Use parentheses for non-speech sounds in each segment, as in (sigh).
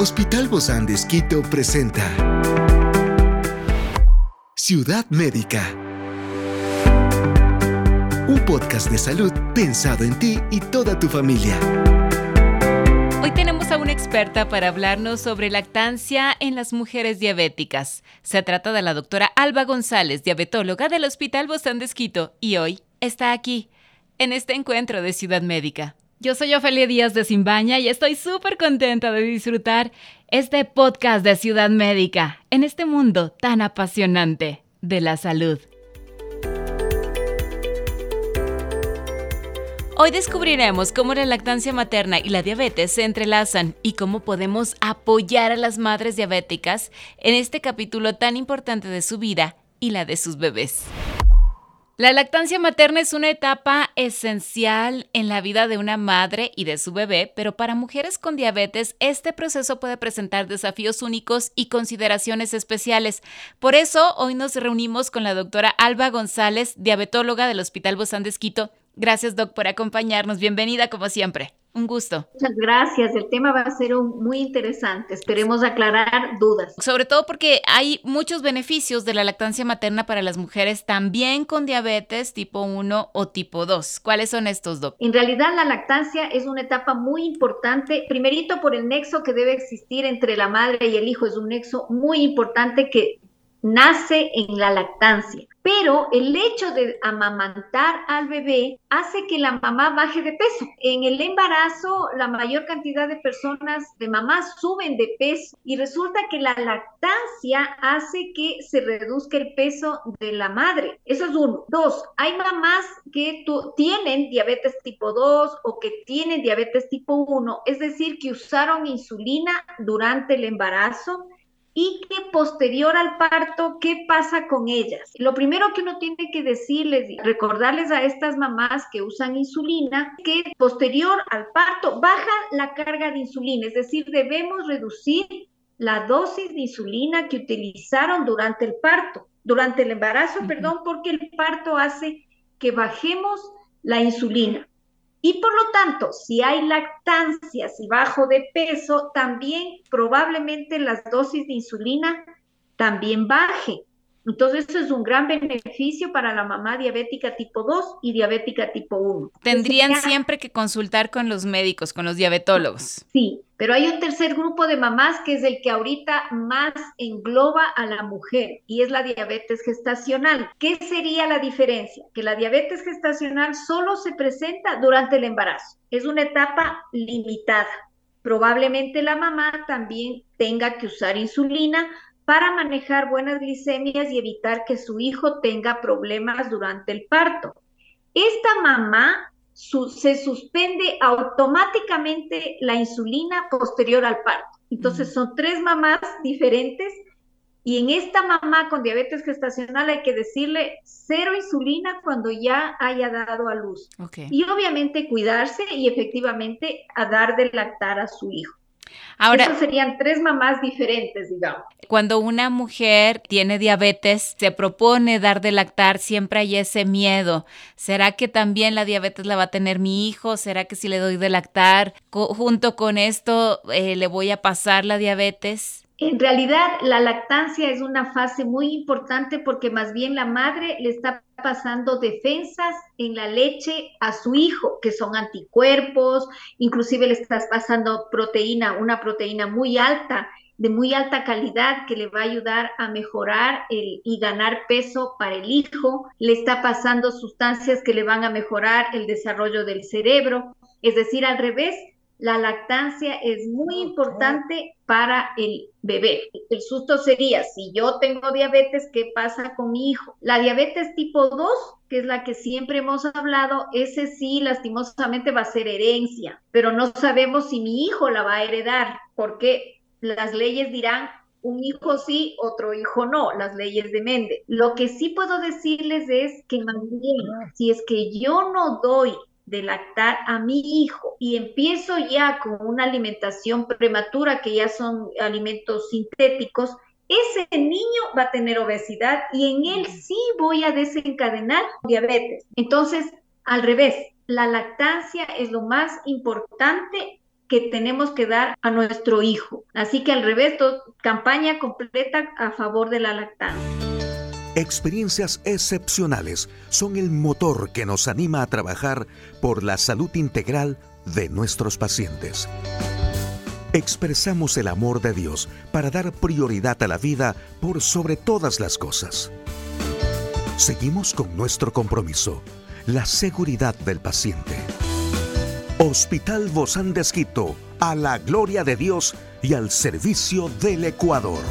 Hospital Bozán de Esquito presenta Ciudad Médica. Un podcast de salud pensado en ti y toda tu familia. Hoy tenemos a una experta para hablarnos sobre lactancia en las mujeres diabéticas. Se trata de la doctora Alba González, diabetóloga del Hospital Bozán de Esquito, y hoy está aquí, en este encuentro de Ciudad Médica. Yo soy Ofelia Díaz de Simbaña y estoy súper contenta de disfrutar este podcast de Ciudad Médica en este mundo tan apasionante de la salud. Hoy descubriremos cómo la lactancia materna y la diabetes se entrelazan y cómo podemos apoyar a las madres diabéticas en este capítulo tan importante de su vida y la de sus bebés. La lactancia materna es una etapa esencial en la vida de una madre y de su bebé, pero para mujeres con diabetes este proceso puede presentar desafíos únicos y consideraciones especiales. Por eso hoy nos reunimos con la doctora Alba González, diabetóloga del Hospital Bozán de Esquito. Gracias, doc, por acompañarnos. Bienvenida como siempre. Un gusto. Muchas gracias. El tema va a ser muy interesante. Esperemos aclarar dudas. Sobre todo porque hay muchos beneficios de la lactancia materna para las mujeres también con diabetes tipo 1 o tipo 2. ¿Cuáles son estos, dos? En realidad la lactancia es una etapa muy importante. Primerito por el nexo que debe existir entre la madre y el hijo. Es un nexo muy importante que nace en la lactancia. Pero el hecho de amamantar al bebé hace que la mamá baje de peso. En el embarazo, la mayor cantidad de personas, de mamás, suben de peso y resulta que la lactancia hace que se reduzca el peso de la madre. Eso es uno. Dos, hay mamás que tienen diabetes tipo 2 o que tienen diabetes tipo 1, es decir, que usaron insulina durante el embarazo y que posterior al parto, ¿qué pasa con ellas? Lo primero que uno tiene que decirles, recordarles a estas mamás que usan insulina, que posterior al parto baja la carga de insulina, es decir, debemos reducir la dosis de insulina que utilizaron durante el parto, durante el embarazo, perdón, porque el parto hace que bajemos la insulina. Y por lo tanto, si hay lactancia, si bajo de peso, también probablemente las dosis de insulina también baje. Entonces, eso es un gran beneficio para la mamá diabética tipo 2 y diabética tipo 1. Tendrían siempre que consultar con los médicos, con los diabetólogos. Sí, pero hay un tercer grupo de mamás que es el que ahorita más engloba a la mujer y es la diabetes gestacional. ¿Qué sería la diferencia? Que la diabetes gestacional solo se presenta durante el embarazo. Es una etapa limitada. Probablemente la mamá también tenga que usar insulina para manejar buenas glicemias y evitar que su hijo tenga problemas durante el parto. Esta mamá se suspende automáticamente la insulina posterior al parto. Entonces son tres mamás diferentes y en esta mamá con diabetes gestacional hay que decirle cero insulina cuando ya haya dado a luz. Y obviamente cuidarse y efectivamente a dar de lactar a su hijo. Ahora, Esos serían tres mamás diferentes, digamos. Cuando una mujer tiene diabetes, se propone dar de lactar, siempre hay ese miedo. ¿Será que también la diabetes la va a tener mi hijo? ¿Será que si le doy de lactar, junto con esto, eh, le voy a pasar la diabetes? En realidad, la lactancia es una fase muy importante porque más bien la madre le está pasando defensas en la leche a su hijo, que son anticuerpos, inclusive le estás pasando proteína, una proteína muy alta, de muy alta calidad, que le va a ayudar a mejorar y ganar peso para el hijo, le está pasando sustancias que le van a mejorar el desarrollo del cerebro, es decir, al revés, la lactancia es muy importante para el bebé. El susto sería, si yo tengo diabetes, ¿qué pasa con mi hijo? La diabetes tipo 2, que es la que siempre hemos hablado, ese sí, lastimosamente va a ser herencia, pero no sabemos si mi hijo la va a heredar, porque las leyes dirán un hijo sí, otro hijo no, las leyes de Mende. Lo que sí puedo decirles es que más si es que yo no doy de lactar a mi hijo y empiezo ya con una alimentación prematura, que ya son alimentos sintéticos, ese niño va a tener obesidad y en él sí voy a desencadenar diabetes. Entonces, al revés, la lactancia es lo más importante que tenemos que dar a nuestro hijo. Así que al revés, campaña completa a favor de la lactancia. Experiencias excepcionales son el motor que nos anima a trabajar por la salud integral de nuestros pacientes. Expresamos el amor de Dios para dar prioridad a la vida por sobre todas las cosas. Seguimos con nuestro compromiso, la seguridad del paciente. Hospital Bozán de Esquito, a la gloria de Dios y al servicio del Ecuador.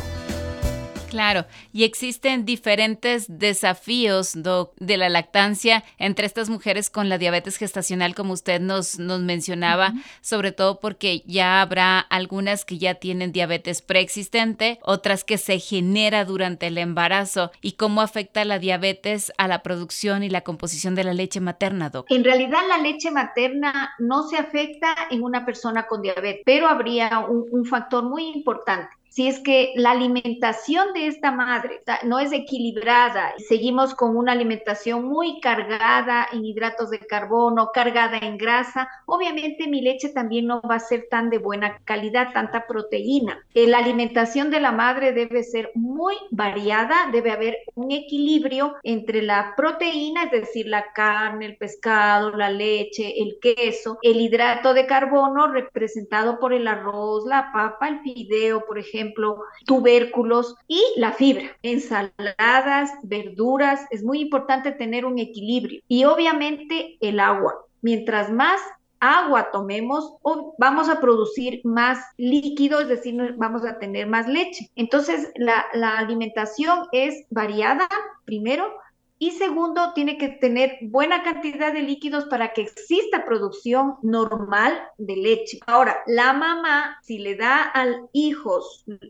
Claro, y existen diferentes desafíos de la lactancia entre estas mujeres con la diabetes gestacional, como usted nos, nos mencionaba, sobre todo porque ya habrá algunas que ya tienen diabetes preexistente, otras que se genera durante el embarazo, y cómo afecta la diabetes a la producción y la composición de la leche materna, Doc. En realidad la leche materna no se afecta en una persona con diabetes, pero habría un factor muy importante si es que la alimentación de esta madre no es equilibrada, seguimos con una alimentación muy cargada en hidratos de carbono, cargada en grasa, obviamente mi leche también no va a ser tan de buena calidad, tanta proteína. Eh, la alimentación de la madre debe ser muy variada, debe haber un equilibrio entre la proteína, es decir, la carne, el pescado, la leche, el queso, el hidrato de carbono representado por el arroz, la papa, el fideo, por ejemplo, tubérculos y la fibra. Ensaladas, verduras, es muy importante tener un equilibrio. Y obviamente el agua. Mientras más agua tomemos, vamos a producir más líquido, es decir, vamos a tener más leche. Entonces, la alimentación es variada, primero, y segundo, tiene que tener buena cantidad de líquidos para que exista producción normal de leche. Ahora, la mamá, si le da al hijo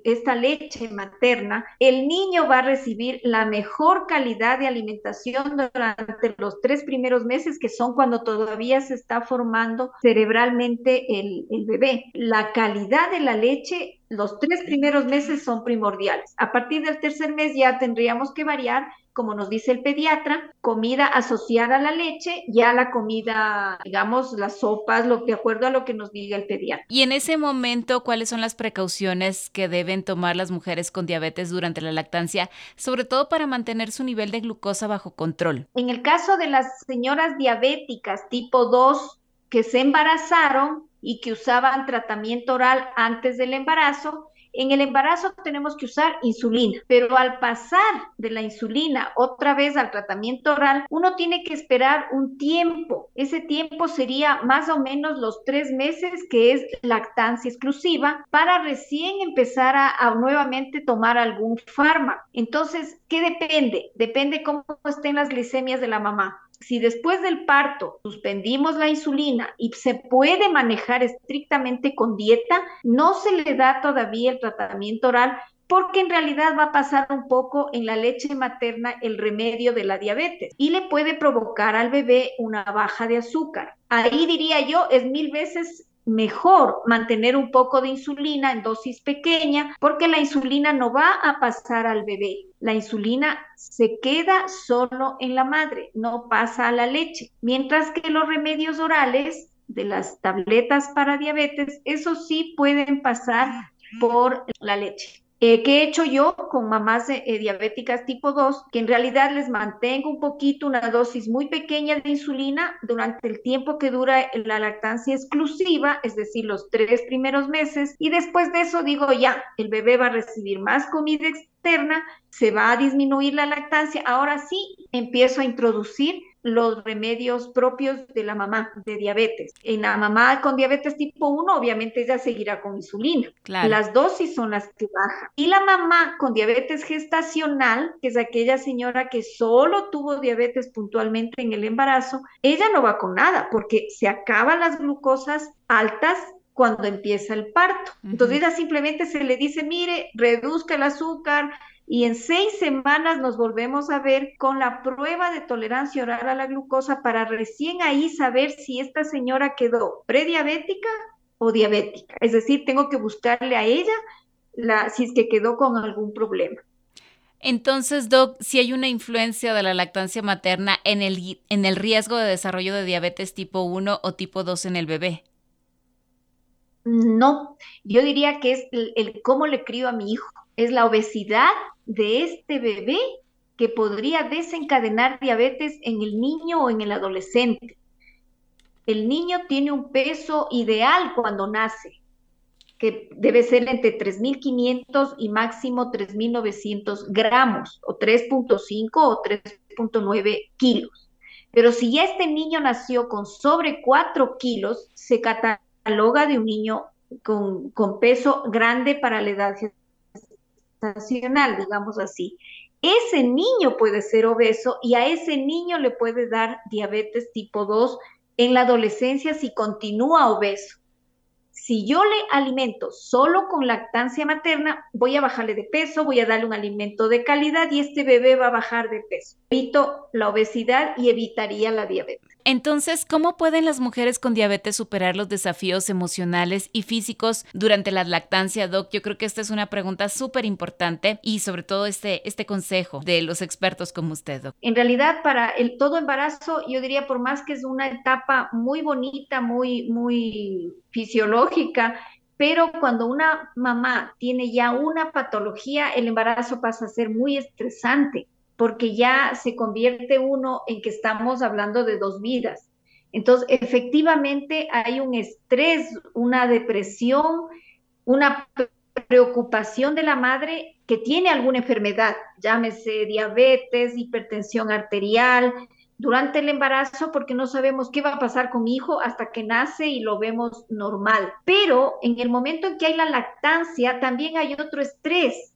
esta leche materna, el niño va a recibir la mejor calidad de alimentación durante los tres primeros meses, que son cuando todavía se está formando cerebralmente el, el bebé. La calidad de la leche los tres primeros meses son primordiales. A partir del tercer mes ya tendríamos que variar como nos dice el pediatra, comida asociada a la leche, ya la comida, digamos, las sopas, lo de acuerdo a lo que nos diga el pediatra. Y en ese momento, ¿cuáles son las precauciones que deben tomar las mujeres con diabetes durante la lactancia, sobre todo para mantener su nivel de glucosa bajo control? En el caso de las señoras diabéticas tipo 2 que se embarazaron y que usaban tratamiento oral antes del embarazo, en el embarazo tenemos que usar insulina, pero al pasar de la insulina otra vez al tratamiento oral, uno tiene que esperar un tiempo. Ese tiempo sería más o menos los tres meses que es lactancia exclusiva para recién empezar a, nuevamente tomar algún fármaco. Entonces, ¿qué depende? Depende cómo estén las glicemias de la mamá si después del parto suspendimos la insulina y se puede manejar estrictamente con dieta, no se le da todavía el tratamiento oral porque en realidad va a pasar un poco en la leche materna el remedio de la diabetes y le puede provocar al bebé una baja de azúcar. Ahí diría yo, es mil veces mejor mantener un poco de insulina en dosis pequeña porque la insulina no va a pasar al bebé. La insulina se queda solo en la madre, no pasa a la leche. Mientras que los remedios orales de las tabletas para diabetes, eso sí pueden pasar por la leche. Eh, ¿Qué he hecho yo con mamás eh, diabéticas tipo 2? Que en realidad les mantengo un poquito, una dosis muy pequeña de insulina durante el tiempo que dura la lactancia exclusiva, es decir, los tres primeros meses, y después de eso digo ya, el bebé va a recibir más comida externa, se va a disminuir la lactancia, ahora sí empiezo a introducir los remedios propios de la mamá de diabetes. En la mamá con diabetes tipo 1, obviamente ella seguirá con insulina. Las dosis son las que bajan. Y la mamá con diabetes gestacional, que es aquella señora que solo tuvo diabetes puntualmente en el embarazo, ella no va con nada porque se acaban las glucosas altas cuando empieza el parto. Entonces ella simplemente se le dice, mire, reduzca el azúcar, y en seis semanas nos volvemos a ver con la prueba de tolerancia oral a la glucosa para recién ahí saber si esta señora quedó prediabética o diabética. Es decir, tengo que buscarle a ella la, si es que quedó con algún problema. Entonces, Doc, si hay una influencia de la lactancia materna en el, en el riesgo de desarrollo de diabetes tipo 1 o tipo 2 en el bebé. No, yo diría que es el, cómo le crío a mi hijo. Es la obesidad de este bebé que podría desencadenar diabetes en el niño o en el adolescente. El niño tiene un peso ideal cuando nace, que debe ser entre 3.500 y máximo 3.900 gramos, o 3.5 o 3.9 kilos. Pero si este niño nació con sobre 4 kilos, se cataloga de un niño con, con peso grande para la edad gestacional, digamos así. Ese niño puede ser obeso y a ese niño le puede dar diabetes tipo 2 en la adolescencia si continúa obeso si yo le alimento solo con lactancia materna, voy a bajarle de peso, voy a darle un alimento de calidad y este bebé va a bajar de peso. Evito la obesidad y evitaría la diabetes. Entonces, ¿cómo pueden las mujeres con diabetes superar los desafíos emocionales y físicos durante la lactancia, Doc? Yo creo que esta es una pregunta súper importante y sobre todo este, este consejo de los expertos como usted, Doc. En realidad, para el todo embarazo, yo diría, por más que es una etapa muy bonita, muy, muy fisiológica, pero cuando una mamá tiene ya una patología, el embarazo pasa a ser muy estresante porque ya se convierte uno en que estamos hablando de dos vidas. Entonces, efectivamente hay un estrés, una depresión, una preocupación de la madre que tiene alguna enfermedad, llámese diabetes, hipertensión arterial, durante el embarazo porque no sabemos qué va a pasar con mi hijo hasta que nace y lo vemos normal. Pero en el momento en que hay la lactancia, también hay otro estrés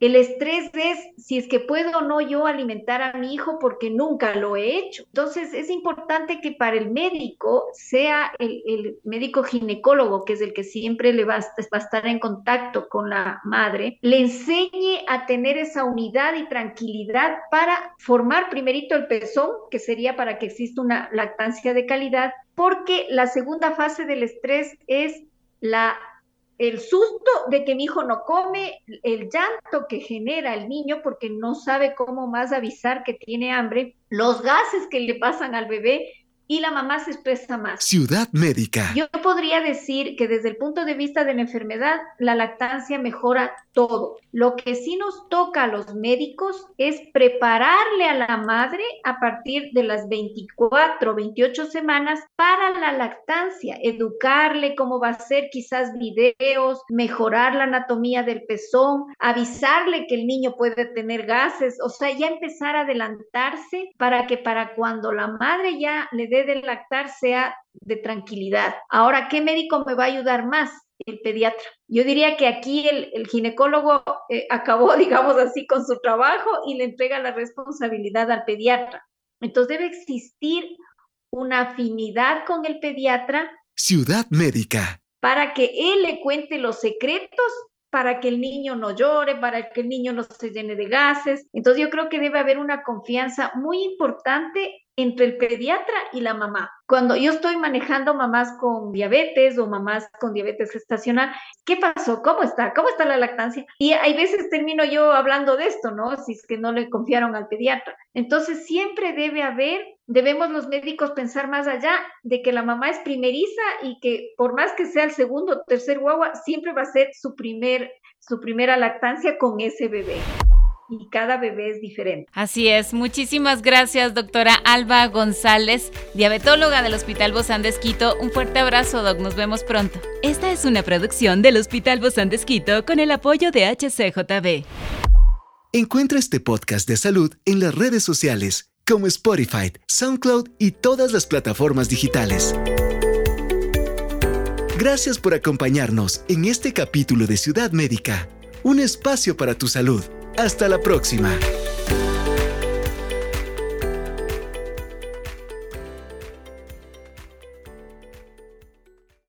el estrés es si es que puedo o no yo alimentar a mi hijo porque nunca lo he hecho. Entonces es importante que para el médico sea el, médico ginecólogo, que es el que siempre le va a, va a estar en contacto con la madre, le enseñe a tener esa unidad y tranquilidad para formar primerito el pezón, que sería para que exista una lactancia de calidad, porque la segunda fase del estrés es la el susto de que mi hijo no come, el llanto que genera el niño porque no sabe cómo más avisar que tiene hambre, los gases que le pasan al bebé y la mamá se expresa más. Ciudad médica. Yo podría decir que desde el punto de vista de la enfermedad, la lactancia mejora todo. Lo que sí nos toca a los médicos es prepararle a la madre a partir de las 24, 28 semanas para la lactancia, educarle cómo va a ser quizás videos, mejorar la anatomía del pezón, avisarle que el niño puede tener gases, o sea, ya empezar a adelantarse para que para cuando la madre ya le dé de lactar sea de tranquilidad. Ahora, ¿qué médico me va a ayudar más? El pediatra. Yo diría que aquí el, ginecólogo eh, acabó, (laughs) digamos así, con su trabajo y le entrega la responsabilidad al pediatra. Entonces debe existir una afinidad con el pediatra. Ciudad médica. Para que él le cuente los secretos para que el niño no llore, para que el niño no se llene de gases. Entonces yo creo que debe haber una confianza muy importante entre el pediatra y la mamá. Cuando yo estoy manejando mamás con diabetes o mamás con diabetes gestacional, ¿qué pasó? ¿Cómo está? ¿Cómo está la lactancia? Y hay veces termino yo hablando de esto, ¿no? Si es que no le confiaron al pediatra. Entonces siempre debe haber, debemos los médicos pensar más allá de que la mamá es primeriza y que por más que sea el segundo o tercer guagua, siempre va a ser su primer su primera lactancia con ese bebé y cada bebé es diferente. Así es. Muchísimas gracias, doctora Alba González, diabetóloga del Hospital Bozán de Esquito. Un fuerte abrazo, doc. Nos vemos pronto. Esta es una producción del Hospital Bozán de Esquito con el apoyo de HCJB. Encuentra este podcast de salud en las redes sociales como Spotify, SoundCloud y todas las plataformas digitales. Gracias por acompañarnos en este capítulo de Ciudad Médica, un espacio para tu salud. Hasta la próxima.